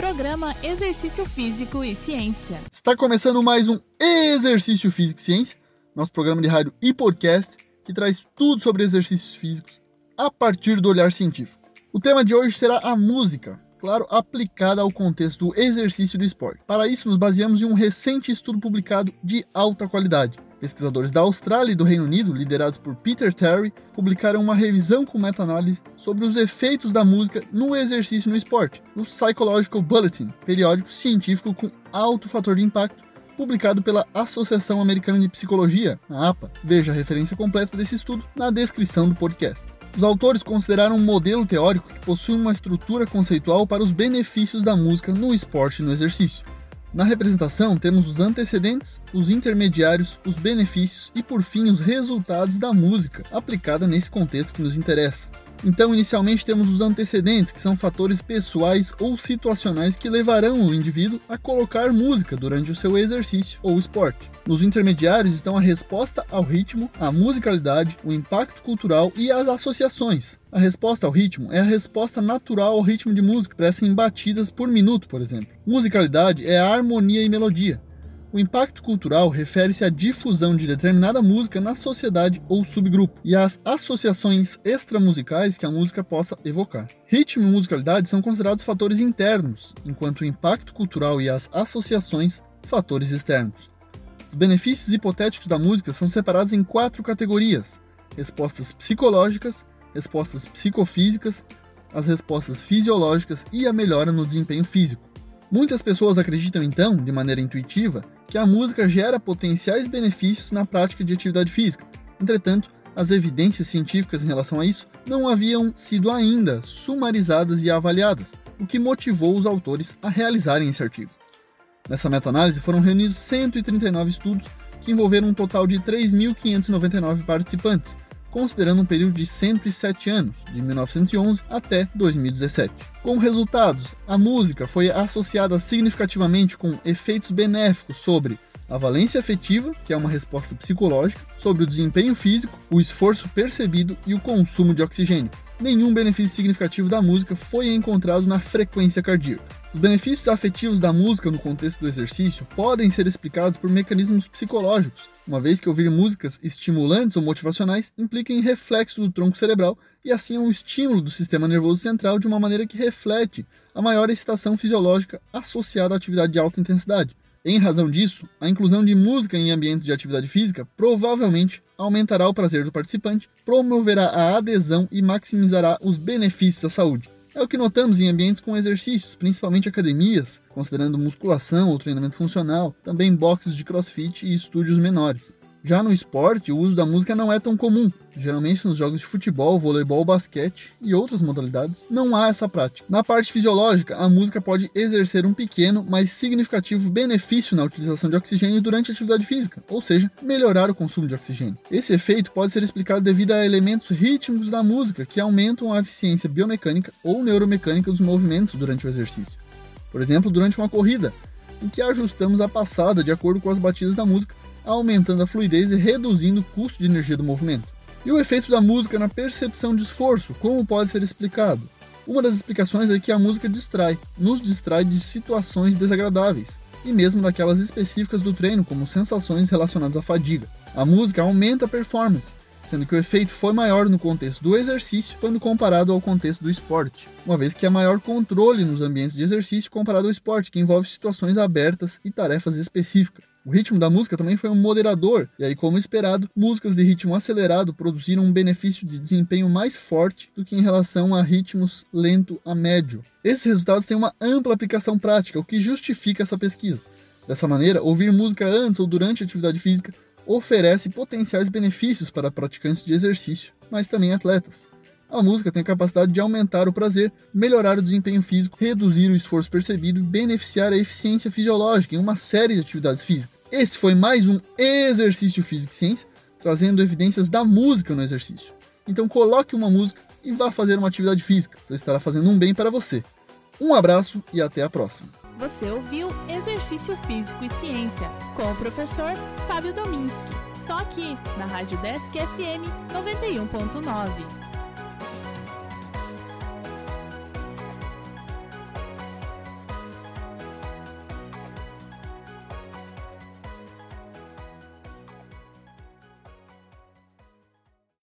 Programa Exercício Físico e Ciência. Está começando mais um Exercício Físico e Ciência, nosso programa de rádio e podcast que traz tudo sobre exercícios físicos a partir do olhar científico. O tema de hoje será a música, claro, aplicada ao contexto do exercício do esporte. Para isso, nos baseamos em um recente estudo publicado de alta qualidade Pesquisadores da Austrália e do Reino Unido, liderados por Peter Terry, publicaram uma revisão com meta-análise sobre os efeitos da música no exercício no esporte, no Psychological Bulletin, periódico científico com alto fator de impacto, publicado pela Associação Americana de Psicologia, a APA. Veja a referência completa desse estudo na descrição do podcast. Os autores consideraram um modelo teórico que possui uma estrutura conceitual para os benefícios da música no esporte e no exercício. Na representação, temos os antecedentes, os intermediários, os benefícios e, por fim, os resultados da música aplicada nesse contexto que nos interessa. Então, inicialmente temos os antecedentes, que são fatores pessoais ou situacionais que levarão o indivíduo a colocar música durante o seu exercício ou esporte. Nos intermediários estão a resposta ao ritmo, a musicalidade, o impacto cultural e as associações. A resposta ao ritmo é a resposta natural ao ritmo de música, parece em batidas por minuto, por exemplo. Musicalidade é a harmonia e melodia. O impacto cultural refere-se à difusão de determinada música na sociedade ou subgrupo e às associações extramusicais que a música possa evocar. Ritmo e musicalidade são considerados fatores internos, enquanto o impacto cultural e as associações fatores externos. Os benefícios hipotéticos da música são separados em quatro categorias: respostas psicológicas, respostas psicofísicas, as respostas fisiológicas e a melhora no desempenho físico. Muitas pessoas acreditam então, de maneira intuitiva, que a música gera potenciais benefícios na prática de atividade física. Entretanto, as evidências científicas em relação a isso não haviam sido ainda sumarizadas e avaliadas, o que motivou os autores a realizarem esse artigo. Nessa meta-análise foram reunidos 139 estudos que envolveram um total de 3.599 participantes, considerando um período de 107 anos, de 1911 até 2017. Com resultados, a música foi associada significativamente com efeitos benéficos sobre a valência afetiva, que é uma resposta psicológica, sobre o desempenho físico, o esforço percebido e o consumo de oxigênio. Nenhum benefício significativo da música foi encontrado na frequência cardíaca. Os benefícios afetivos da música no contexto do exercício podem ser explicados por mecanismos psicológicos, uma vez que ouvir músicas estimulantes ou motivacionais implica em reflexo do tronco cerebral e assim é um estímulo do sistema nervoso central de uma maneira que reflete a maior excitação fisiológica associada à atividade de alta intensidade. Em razão disso, a inclusão de música em ambientes de atividade física provavelmente aumentará o prazer do participante, promoverá a adesão e maximizará os benefícios à saúde. É o que notamos em ambientes com exercícios, principalmente academias, considerando musculação ou treinamento funcional, também boxes de crossfit e estúdios menores. Já no esporte, o uso da música não é tão comum. Geralmente nos jogos de futebol, voleibol, basquete e outras modalidades não há essa prática. Na parte fisiológica, a música pode exercer um pequeno, mas significativo benefício na utilização de oxigênio durante a atividade física, ou seja, melhorar o consumo de oxigênio. Esse efeito pode ser explicado devido a elementos rítmicos da música que aumentam a eficiência biomecânica ou neuromecânica dos movimentos durante o exercício. Por exemplo, durante uma corrida, em que ajustamos a passada de acordo com as batidas da música aumentando a fluidez e reduzindo o custo de energia do movimento. E o efeito da música na percepção de esforço, como pode ser explicado? Uma das explicações é que a música distrai, nos distrai de situações desagradáveis, e mesmo daquelas específicas do treino, como sensações relacionadas à fadiga. A música aumenta a performance, sendo que o efeito foi maior no contexto do exercício quando comparado ao contexto do esporte, uma vez que há maior controle nos ambientes de exercício comparado ao esporte, que envolve situações abertas e tarefas específicas. O ritmo da música também foi um moderador, e aí, como esperado, músicas de ritmo acelerado produziram um benefício de desempenho mais forte do que em relação a ritmos lento a médio. Esses resultados têm uma ampla aplicação prática, o que justifica essa pesquisa. Dessa maneira, ouvir música antes ou durante a atividade física oferece potenciais benefícios para praticantes de exercício, mas também atletas. A música tem a capacidade de aumentar o prazer, melhorar o desempenho físico, reduzir o esforço percebido e beneficiar a eficiência fisiológica em uma série de atividades físicas. Esse foi mais um Exercício Físico e Ciência, trazendo evidências da música no exercício. Então coloque uma música e vá fazer uma atividade física, você estará fazendo um bem para você. Um abraço e até a próxima. Você ouviu Exercício Físico e Ciência com o professor Fábio Dominski. Só aqui, na Rádio Desk FM 91.9.